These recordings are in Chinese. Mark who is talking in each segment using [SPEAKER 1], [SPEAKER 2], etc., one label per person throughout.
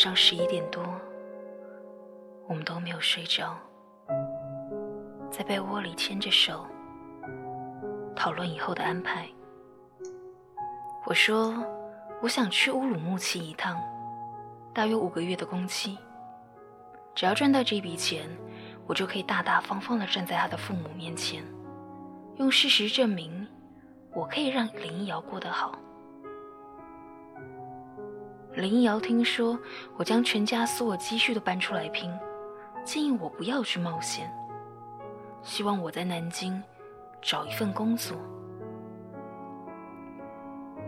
[SPEAKER 1] 上十一点多，我们都没有睡着，在被窝里牵着手讨论以后的安排。我说我想去乌鲁木齐一趟，大约五个月的工期，只要赚到这笔钱，我就可以大大方方的站在他的父母面前，用事实证明我可以让林瑶过得好。林瑶听说我将全家所有积蓄都搬出来拼，建议我不要去冒险，希望我在南京找一份工作。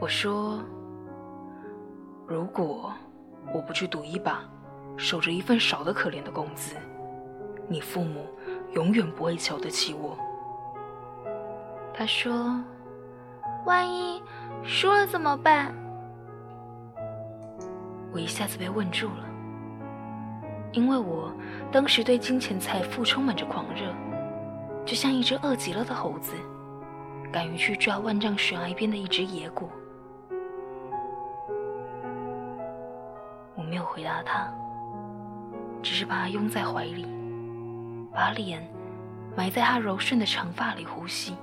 [SPEAKER 1] 我说：“如果我不去赌一把，守着一份少得可怜的工资，你父母永远不会瞧得起我。”
[SPEAKER 2] 他说：“万一输了怎么办？”
[SPEAKER 1] 我一下子被问住了，因为我当时对金钱财富充满着狂热，就像一只饿极了的猴子，敢于去抓万丈悬崖边的一只野果。我没有回答他，只是把他拥在怀里，把脸埋在他柔顺的长发里呼吸，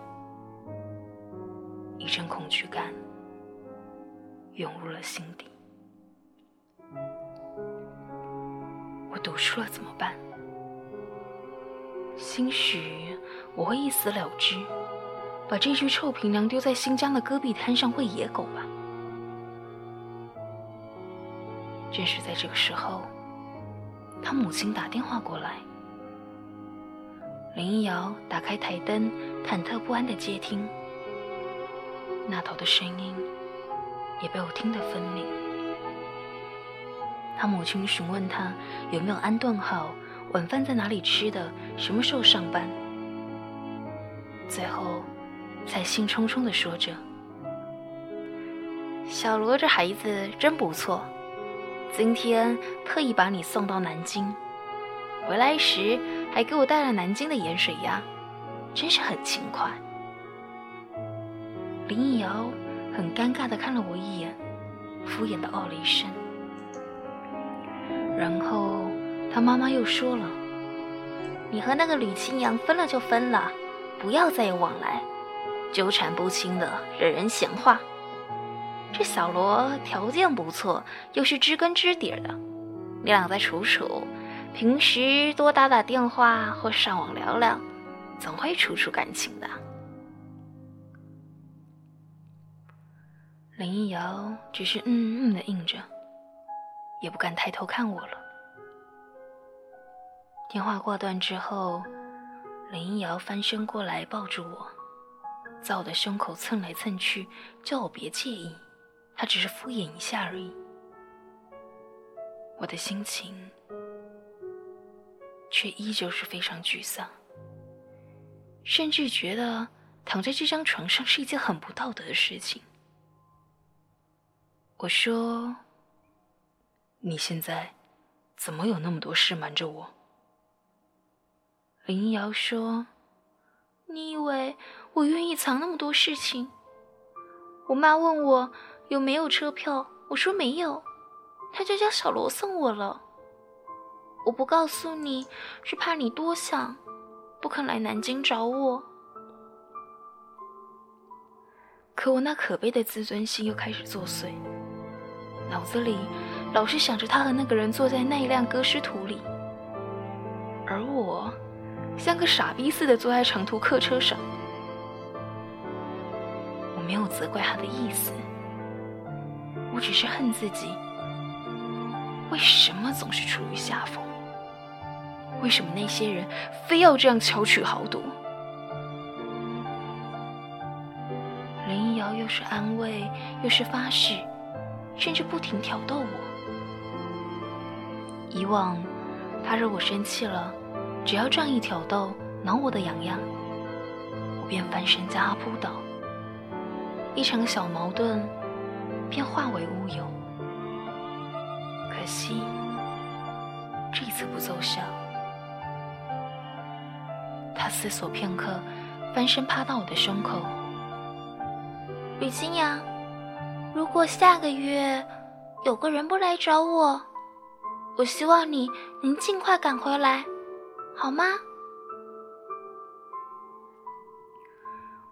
[SPEAKER 1] 一阵恐惧感涌入了心底。我赌输了怎么办？兴许我会一死了之，把这具臭皮囊丢在新疆的戈壁滩上喂野狗吧。正是在这个时候，他母亲打电话过来。林一瑶打开台灯，忐忑不安的接听。那头的声音也被我听得分明。他母亲询问他有没有安顿好，晚饭在哪里吃的，什么时候上班。最后，才兴冲冲地说着：“
[SPEAKER 2] 小罗这孩子真不错。”今天特意把你送到南京，回来时还给我带了南京的盐水鸭，真是很勤快。
[SPEAKER 1] 林逸瑶很尴尬的看了我一眼，敷衍的哦了一声。然后他妈妈又说了：“
[SPEAKER 2] 你和那个吕清扬分了就分了，不要再有往来，纠缠不清的惹人闲话。”这小罗条件不错，又是知根知底的，你俩再处处，平时多打打电话或上网聊聊，总会处出感情的。
[SPEAKER 1] 林一瑶只是嗯嗯的应着，也不敢抬头看我了。电话挂断之后，林一瑶翻身过来抱住我，在我的胸口蹭来蹭去，叫我别介意。他只是敷衍一下而已，我的心情却依旧是非常沮丧，甚至觉得躺在这张床上是一件很不道德的事情。我说：“你现在怎么有那么多事瞒着我？”
[SPEAKER 2] 林瑶说：“你以为我愿意藏那么多事情？我妈问我。”有没有车票？我说没有，他就叫小罗送我了。我不告诉你是怕你多想，不肯来南京找我。
[SPEAKER 1] 可我那可悲的自尊心又开始作祟，脑子里老是想着他和那个人坐在那一辆歌诗图里，而我像个傻逼似的坐在长途客车上。我没有责怪他的意思。我只是恨自己，为什么总是处于下风？为什么那些人非要这样巧取豪夺？林一瑶又是安慰，又是发誓，甚至不停挑逗我。以往，他惹我生气了，只要这样一挑逗，挠我的痒痒，我便翻身将他扑倒。一场小矛盾。便化为乌有。可惜这次不奏效。他思索片刻，翻身趴到我的胸口。
[SPEAKER 2] 吕清扬，如果下个月有个人不来找我，我希望你能尽快赶回来，好吗？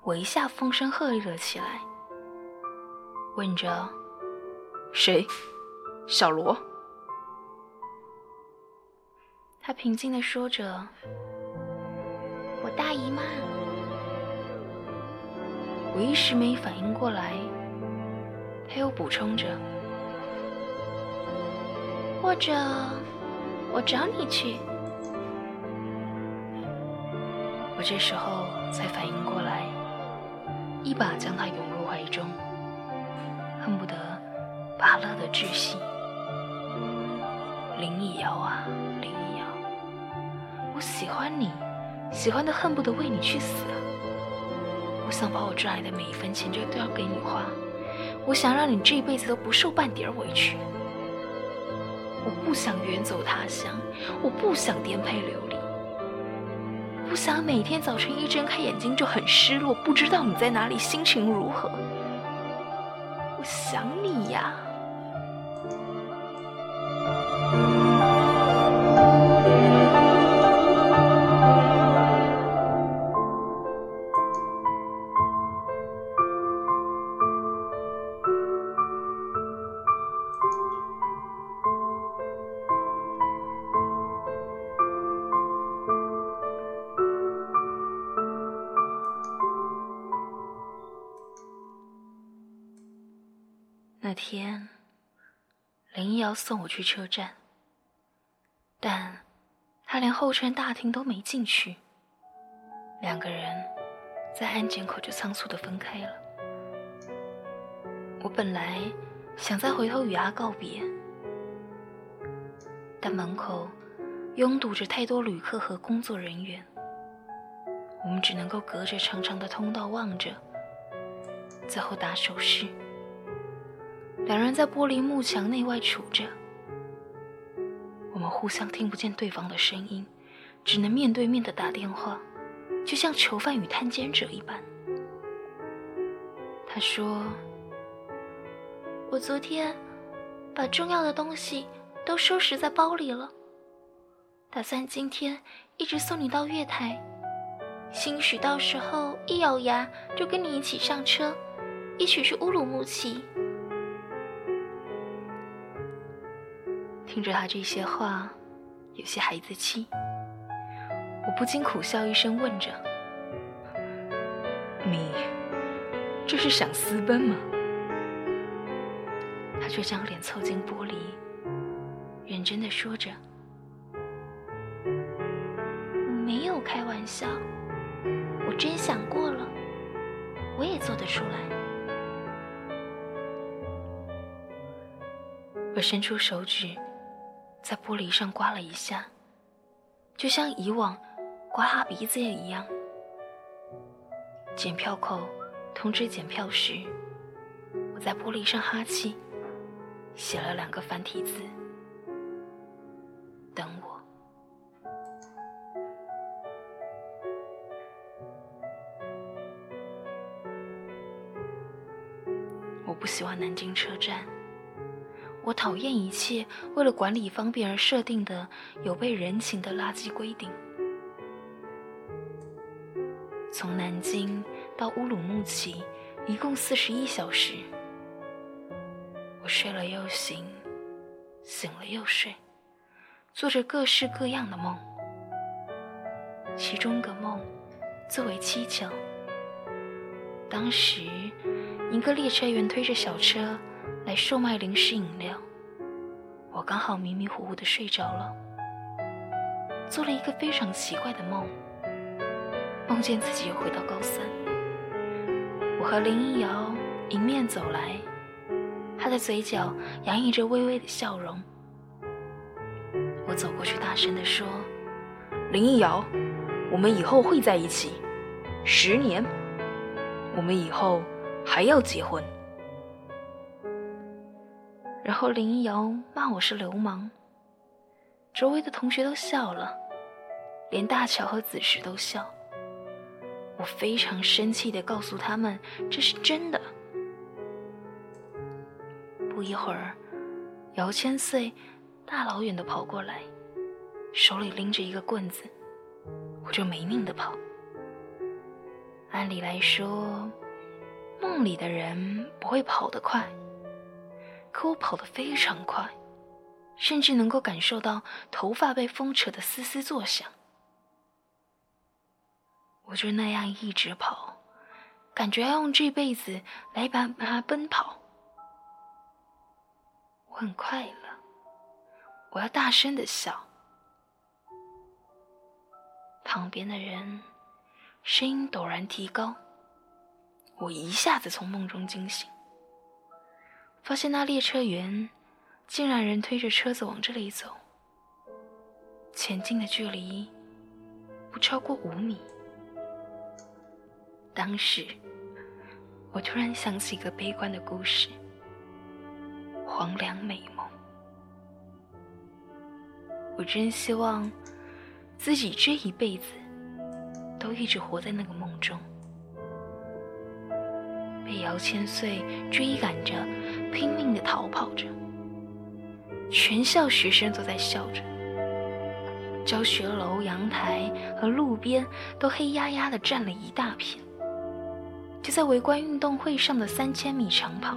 [SPEAKER 1] 我一下风声鹤唳了起来，问着：“谁？小罗？”
[SPEAKER 2] 他平静的说着：“我大姨妈。”
[SPEAKER 1] 我一时没反应过来，他又补充着：“
[SPEAKER 2] 或者我找你去。”
[SPEAKER 1] 我这时候才反应过来。一把将他拥入怀中，恨不得把乐得窒息。林以瑶啊，林以瑶，我喜欢你，喜欢的恨不得为你去死！我想把我赚来的每一分钱就都要给你花，我想让你这一辈子都不受半点委屈。我不想远走他乡，我不想颠沛流离。不想每天早晨一睁开眼睛就很失落，不知道你在哪里，心情如何。我想你呀。送我去车站，但他连候车大厅都没进去。两个人在安检口就仓促的分开了。我本来想再回头与他告别，但门口拥堵着太多旅客和工作人员，我们只能够隔着长长的通道望着，最后打手势。两人在玻璃幕墙内外处着，我们互相听不见对方的声音，只能面对面的打电话，就像囚犯与探监者一般。他说：“
[SPEAKER 2] 我昨天把重要的东西都收拾在包里了，打算今天一直送你到月台，兴许到时候一咬牙就跟你一起上车，一起去乌鲁木齐。”
[SPEAKER 1] 听着他这些话，有些孩子气，我不禁苦笑一声，问着：“你这是想私奔吗？”他却将脸凑近玻璃，认真的说着：“我
[SPEAKER 2] 没有开玩笑，我真想过了，我也做得出来。”
[SPEAKER 1] 我伸出手指。在玻璃上刮了一下，就像以往刮他鼻子也一样。检票口通知检票时，我在玻璃上哈气，写了两个繁体字：“等我。”我不喜欢南京车站。我讨厌一切为了管理方便而设定的有悖人情的垃圾规定。从南京到乌鲁木齐一共四十一小时，我睡了又醒，醒了又睡，做着各式各样的梦。其中个梦最为蹊跷。当时，一个列车员推着小车。来售卖零食饮料，我刚好迷迷糊糊的睡着了，做了一个非常奇怪的梦，梦见自己又回到高三，我和林一瑶迎面走来，他的嘴角洋溢着微微的笑容，我走过去大声的说：“林一瑶，我们以后会在一起，十年，我们以后还要结婚。”然后林瑶骂我是流氓，周围的同学都笑了，连大乔和子时都笑。我非常生气的告诉他们这是真的。不一会儿，姚千岁大老远的跑过来，手里拎着一个棍子，我就没命的跑。按理来说，梦里的人不会跑得快，可我跑得非常快，甚至能够感受到头发被风扯得嘶嘶作响。我就那样一直跑，感觉要用这辈子来把它奔跑。我很快乐，我要大声的笑。旁边的人声音陡然提高，我一下子从梦中惊醒，发现那列车员竟然人推着车子往这里走，前进的距离不超过五米。当时，我突然想起一个悲观的故事——黄粱美梦。我真希望自己这一辈子都一直活在那个梦中，被姚千岁追赶着，拼命的逃跑着，全校学生都在笑着，教学楼、阳台和路边都黑压压的站了一大片。就在围观运动会上的三千米长跑，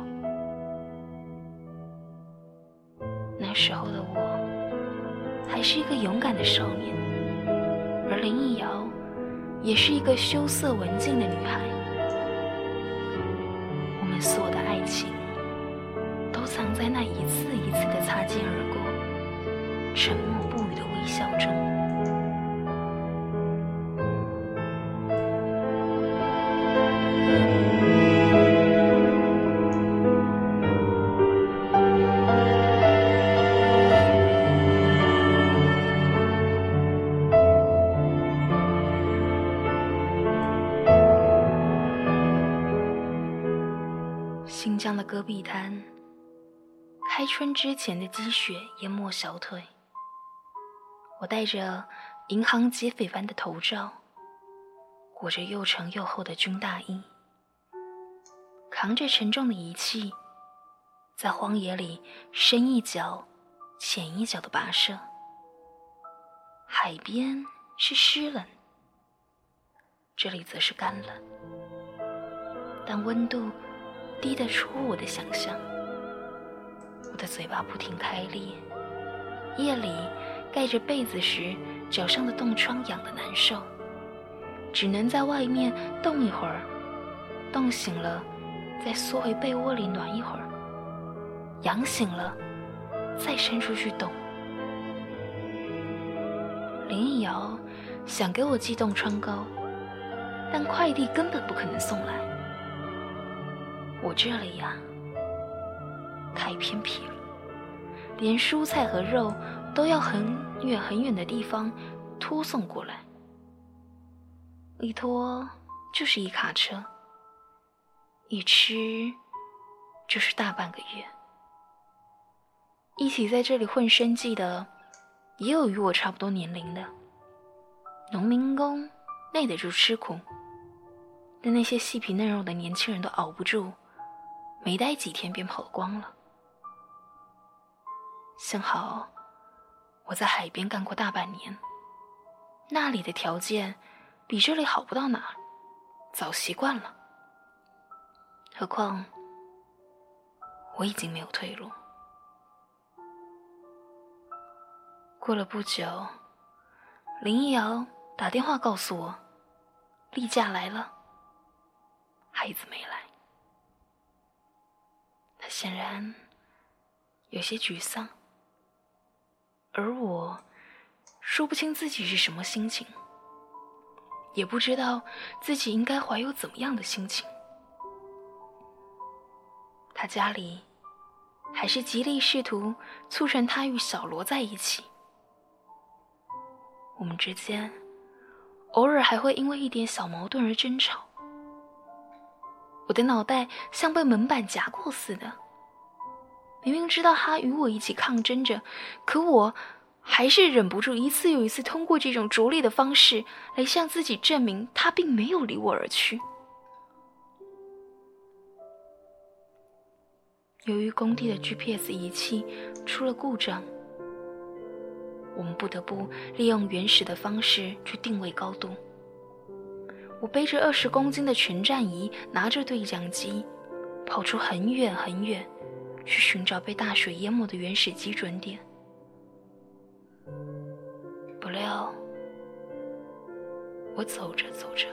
[SPEAKER 1] 那时候的我还是一个勇敢的少年，而林逸瑶也是一个羞涩文静的女孩。我们所有的爱情藏在那一次一次的擦肩而过、沉默不语的微笑中。新疆的戈壁滩，开春之前的积雪淹没小腿。我戴着银行劫匪般的头罩，裹着又长又厚的军大衣，扛着沉重的仪器，在荒野里深一脚浅一脚的跋涉。海边是湿冷，这里则是干冷，但温度。低得出我的想象，我的嘴巴不停开裂。夜里盖着被子时，脚上的冻疮痒得难受，只能在外面冻一会儿，冻醒了再缩回被窝里暖一会儿，痒醒了再伸出去冻。林一瑶想给我寄冻疮膏，但快递根本不可能送来。我这里呀，太偏僻了，连蔬菜和肉都要很远很远的地方拖送过来，一拖就是一卡车，一吃就是大半个月。一起在这里混生计的，也有与我差不多年龄的农民工，耐得住吃苦，但那些细皮嫩肉的年轻人都熬不住。没待几天便跑光了。幸好我在海边干过大半年，那里的条件比这里好不到哪儿，早习惯了。何况我已经没有退路。过了不久，林一瑶打电话告诉我，例假来了，孩子没来。他显然有些沮丧，而我说不清自己是什么心情，也不知道自己应该怀有怎么样的心情。他家里还是极力试图促成他与小罗在一起，我们之间偶尔还会因为一点小矛盾而争吵。我的脑袋像被门板夹过似的。明明知道他与我一起抗争着，可我还是忍不住一次又一次通过这种拙劣的方式来向自己证明他并没有离我而去。由于工地的 GPS 仪器出了故障，我们不得不利用原始的方式去定位高度。我背着二十公斤的全站仪，拿着对讲机，跑出很远很远，去寻找被大水淹没的原始基准点。不料，我走着走着，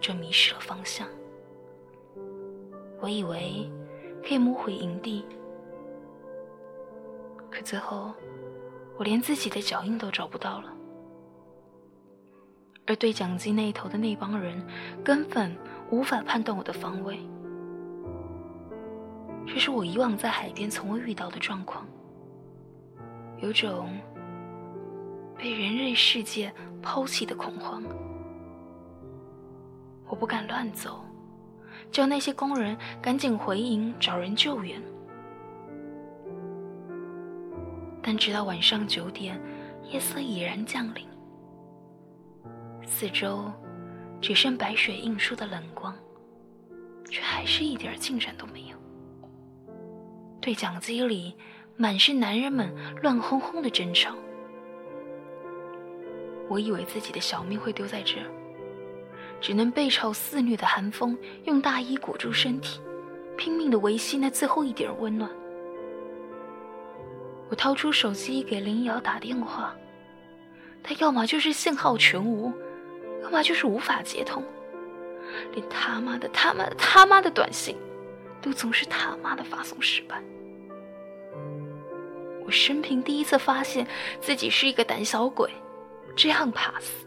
[SPEAKER 1] 就迷失了方向。我以为可以摸回营地，可最后，我连自己的脚印都找不到了。而对讲机那头的那帮人，根本无法判断我的方位。这是我以往在海边从未遇到的状况，有种被人类世界抛弃的恐慌。我不敢乱走，叫那些工人赶紧回营找人救援。但直到晚上九点，夜色已然降临。四周只剩白雪映出的冷光，却还是一点进展都没有。对讲机里满是男人们乱哄哄的争吵。我以为自己的小命会丢在这，只能背朝肆虐的寒风，用大衣裹住身体，拼命的维系那最后一点温暖。我掏出手机给林瑶打电话，他要么就是信号全无。要么就是无法接通，连他妈的、他妈的、他妈的短信，都总是他妈的发送失败。我生平第一次发现自己是一个胆小鬼，这样怕死。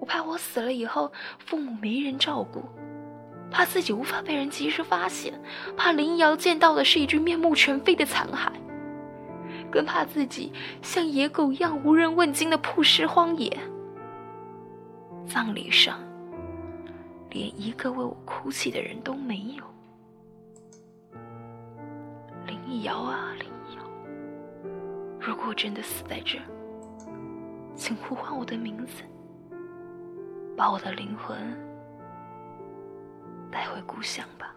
[SPEAKER 1] 我怕我死了以后父母没人照顾，怕自己无法被人及时发现，怕林瑶见到的是一具面目全非的残骸，更怕自己像野狗一样无人问津的曝尸荒野。葬礼上，连一个为我哭泣的人都没有。林瑶啊，林，如果我真的死在这，请呼唤我的名字，把我的灵魂带回故乡吧。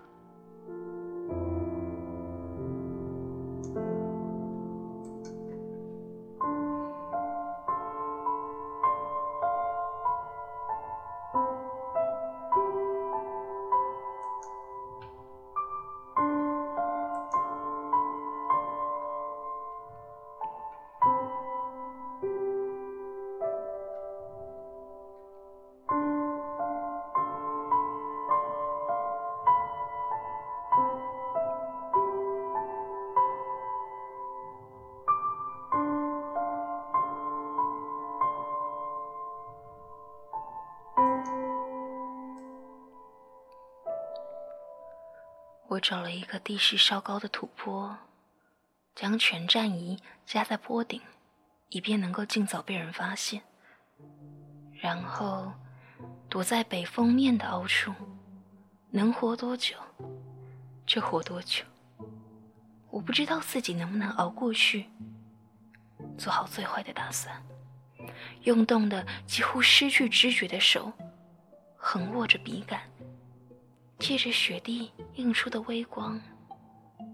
[SPEAKER 1] 我找了一个地势稍高的土坡，将全站仪架在坡顶，以便能够尽早被人发现。然后躲在北风面的凹处，能活多久就活多久。我不知道自己能不能熬过去，做好最坏的打算。用冻得几乎失去知觉的手，横握着笔杆。借着雪地映出的微光，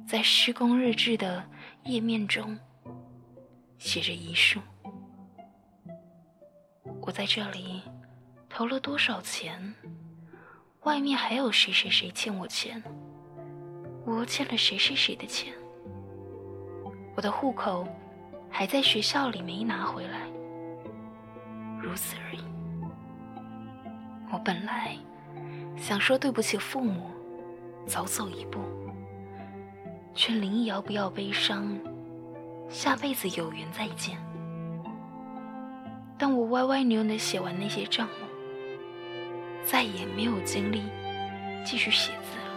[SPEAKER 1] 在施工日志的页面中写着遗书。我在这里投了多少钱？外面还有谁谁谁欠我钱？我欠了谁谁谁的钱？我的户口还在学校里没拿回来，如此而已。我本来。想说对不起父母，早走一步，劝林一瑶不要悲伤，下辈子有缘再见。但我歪歪扭扭写完那些账目，再也没有精力继续写字了。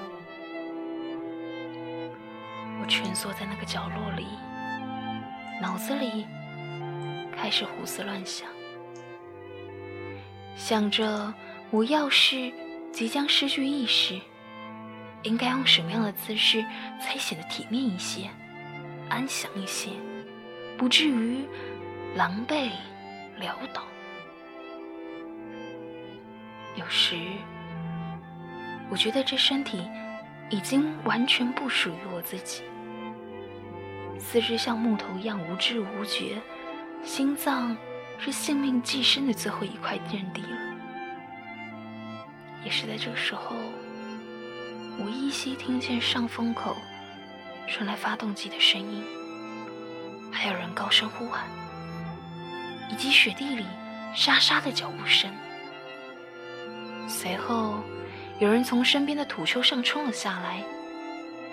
[SPEAKER 1] 我蜷缩在那个角落里，脑子里开始胡思乱想，想着我要是。即将失去意识，应该用什么样的姿势才显得体面一些、安详一些，不至于狼狈潦倒？有时，我觉得这身体已经完全不属于我自己，四肢像木头一样无知无觉，心脏是性命寄生的最后一块阵地了。也是在这个时候，我依稀听见上风口传来发动机的声音，还有人高声呼喊，以及雪地里沙沙的脚步声。随后，有人从身边的土丘上冲了下来，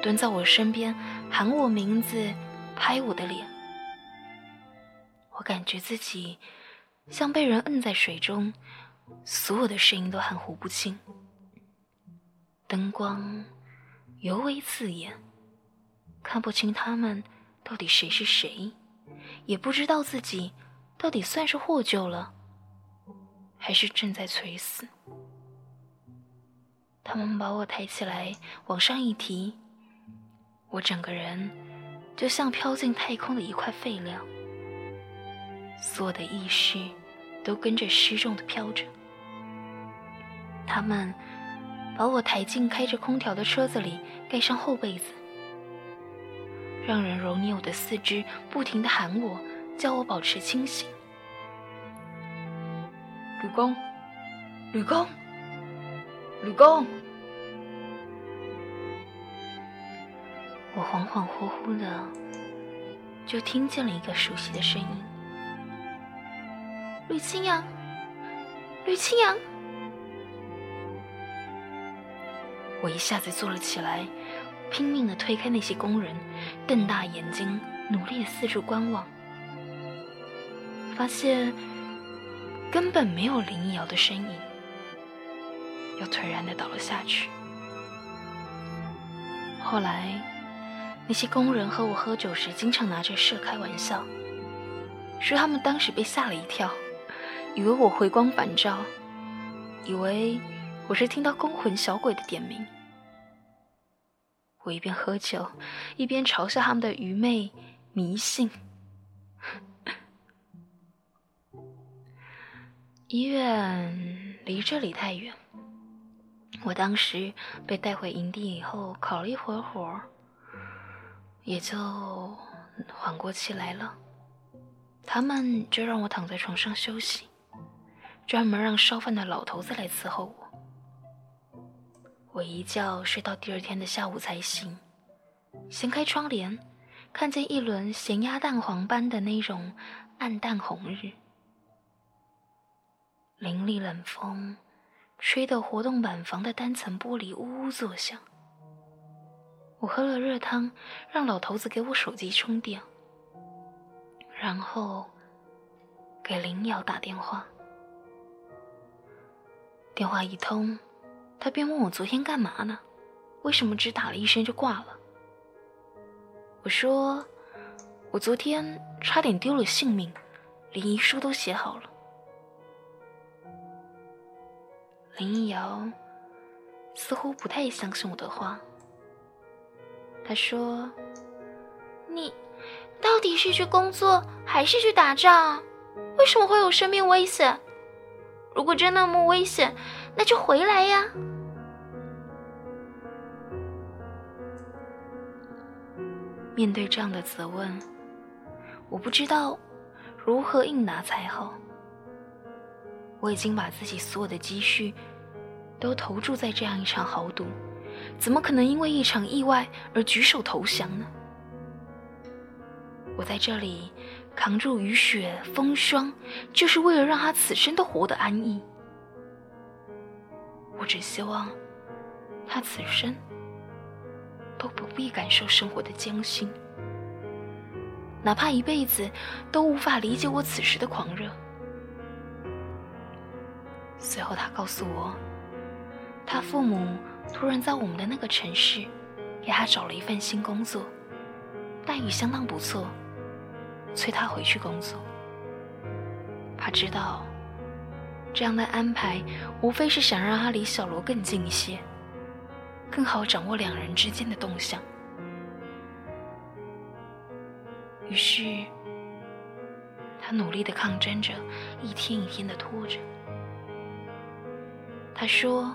[SPEAKER 1] 蹲在我身边，喊我名字，拍我的脸。我感觉自己像被人摁在水中。所有的声音都含糊不清，灯光尤为刺眼，看不清他们到底谁是谁，也不知道自己到底算是获救了，还是正在垂死。他们把我抬起来，往上一提，我整个人就像飘进太空的一块废料，所有的意识都跟着失重的飘着。他们把我抬进开着空调的车子里，盖上厚被子，让人揉捏我的四肢，不停地喊我，叫我保持清醒。吕公，吕公，吕公！我恍恍惚惚的就听见了一个熟悉的声音：“吕清扬，吕清扬。”我一下子坐了起来，拼命地推开那些工人，瞪大眼睛，努力地四处观望，发现根本没有林一瑶的身影，又颓然地倒了下去。后来，那些工人和我喝酒时，经常拿这事开玩笑，说他们当时被吓了一跳，以为我回光返照，以为。我是听到勾魂小鬼的点名，我一边喝酒，一边嘲笑他们的愚昧迷信。医院离这里太远，我当时被带回营地以后，烤了一会儿火，也就缓过气来了。他们就让我躺在床上休息，专门让烧饭的老头子来伺候我。我一觉睡到第二天的下午才醒，掀开窗帘，看见一轮咸鸭蛋黄般的那种暗淡红日。凌厉冷风，吹得活动板房的单层玻璃呜呜作响。我喝了热汤，让老头子给我手机充电，然后给林瑶打电话。电话一通。他便问我昨天干嘛呢？为什么只打了一声就挂了？我说，我昨天差点丢了性命，连遗书都写好了。林一瑶似乎不太相信我的话，他说：“你到底是去工作还是去打仗？为什么会有生命危险？如果真那么危险，那就回来呀！”面对这样的责问，我不知道如何应答才好。我已经把自己所有的积蓄都投注在这样一场豪赌，怎么可能因为一场意外而举手投降呢？我在这里扛住雨雪风霜，就是为了让他此生都活得安逸。我只希望他此生。都不必感受生活的艰辛，哪怕一辈子都无法理解我此时的狂热。随后，他告诉我，他父母突然在我们的那个城市给他找了一份新工作，待遇相当不错，催他回去工作。他知道，这样的安排无非是想让他离小罗更近一些。更好掌握两人之间的动向。于是，他努力的抗争着，一天一天的拖着。他说：“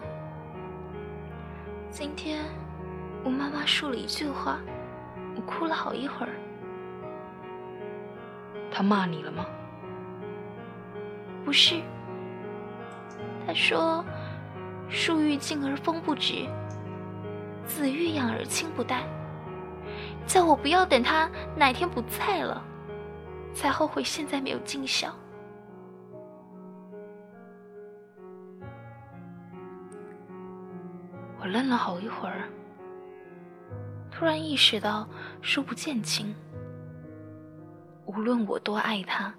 [SPEAKER 1] 今天我妈妈说了一句话，我哭了好一会儿。他骂你了吗？
[SPEAKER 2] 不是，他说：“树欲静而风不止，子欲养而亲不待。”叫我不要等他哪天不在了，才后悔现在没有尽孝。
[SPEAKER 1] 我愣了好一会儿，突然意识到书不见亲。无论我多爱他，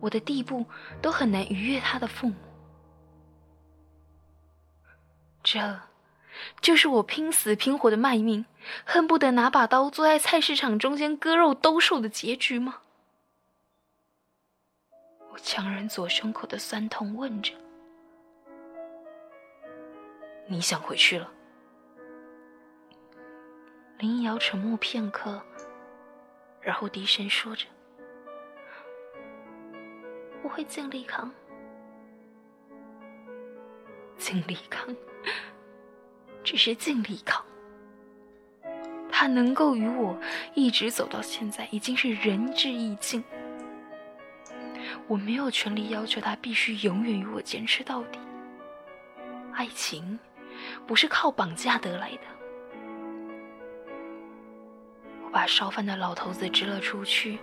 [SPEAKER 1] 我的地步都很难逾越他的父母。这。就是我拼死拼活的卖命，恨不得拿把刀坐在菜市场中间割肉兜售的结局吗？我强忍左胸口的酸痛，问着：“你想回去了？”林瑶沉默片刻，然后低声说着：“
[SPEAKER 2] 我会尽力扛，
[SPEAKER 1] 尽力扛。”只是尽力扛，他能够与我一直走到现在，已经是仁至义尽。我没有权利要求他必须永远与我坚持到底。爱情不是靠绑架得来的。我把烧饭的老头子支了出去，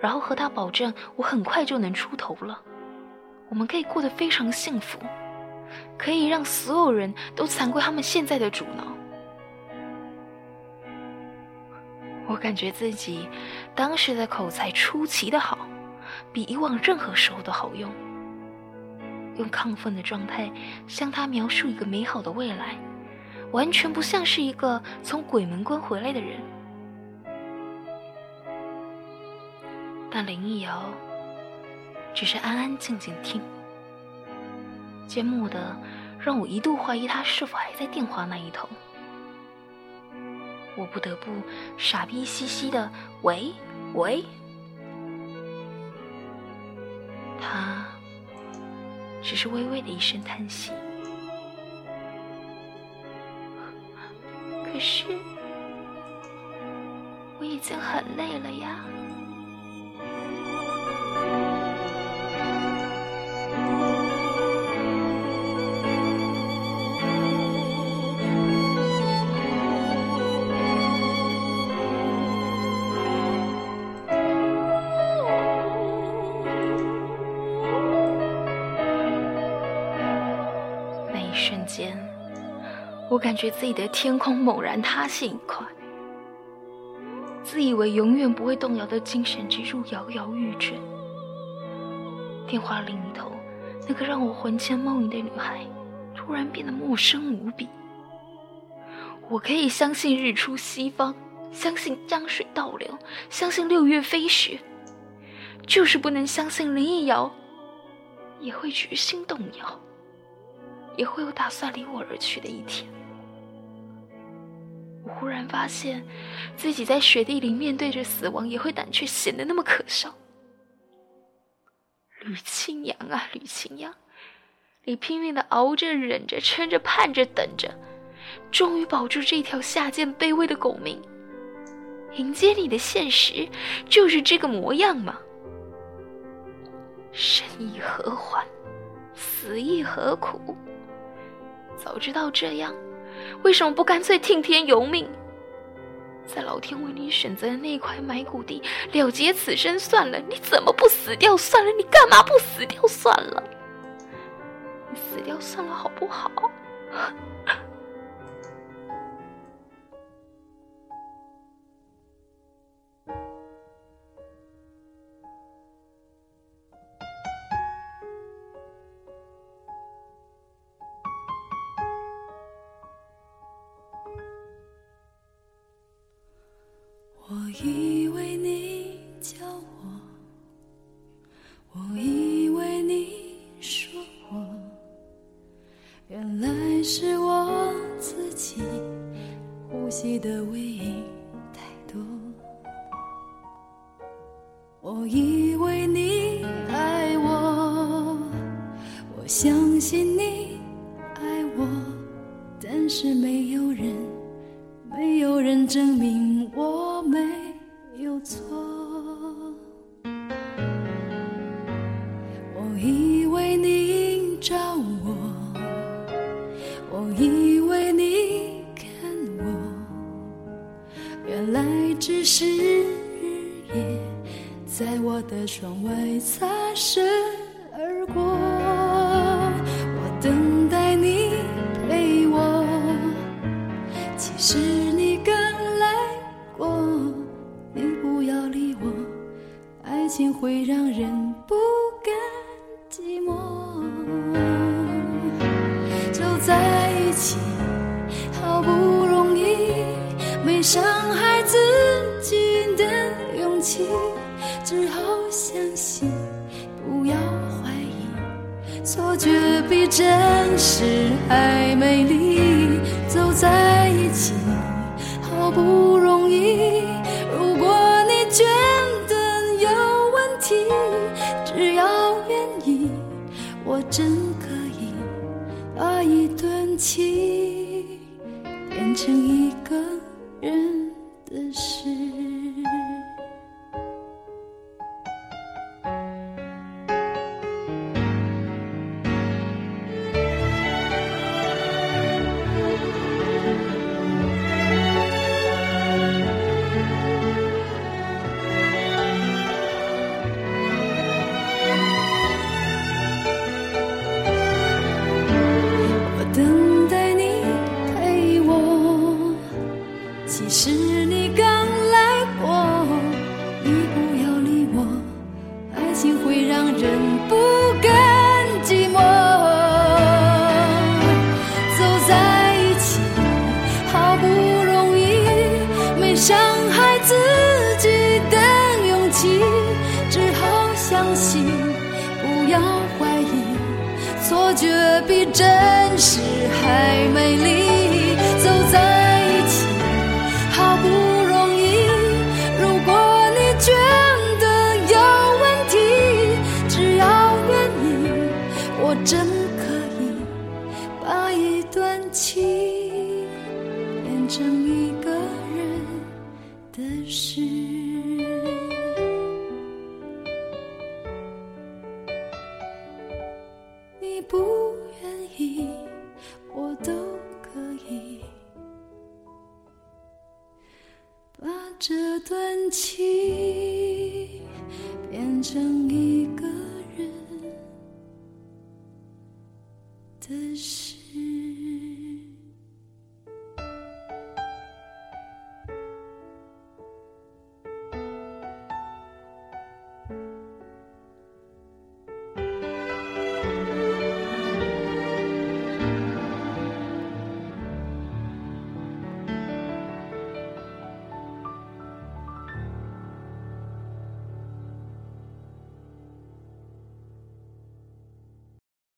[SPEAKER 1] 然后和他保证，我很快就能出头了，我们可以过得非常幸福。可以让所有人都惭愧他们现在的主脑。我感觉自己当时的口才出奇的好，比以往任何时候都好用。用亢奋的状态向他描述一个美好的未来，完全不像是一个从鬼门关回来的人。但林一瑶只是安安静静听。缄默的，让我一度怀疑他是否还在电话那一头。我不得不傻逼兮兮的“喂喂”，他只是微微的一声叹息。
[SPEAKER 2] 可是我已经很累了呀。
[SPEAKER 1] 感觉自己的天空猛然塌陷一块，自以为永远不会动摇的精神支柱摇摇欲坠。电话另一头，那个让我魂牵梦萦的女孩，突然变得陌生无比。我可以相信日出西方，相信江水倒流，相信六月飞雪，就是不能相信林逸瑶也会决心动摇，也会有打算离我而去的一天。忽然发现，自己在雪地里面对着死亡也会胆怯，显得那么可笑。吕青阳啊，吕青阳，你拼命的熬着、忍着、撑着、盼着、等着，终于保住这条下贱卑微的狗命。迎接你的现实就是这个模样吗？生亦何欢，死亦何苦？早知道这样。为什么不干脆听天由命，在老天为你选择的那块埋骨地了结此生算了？你怎么不死掉算了？你干嘛不死掉算了？你死掉算了好不好？
[SPEAKER 3] 原来只是日夜在我的窗外擦身而过，我等待你陪我。其实你刚来过，你不要理我，爱情会让人。真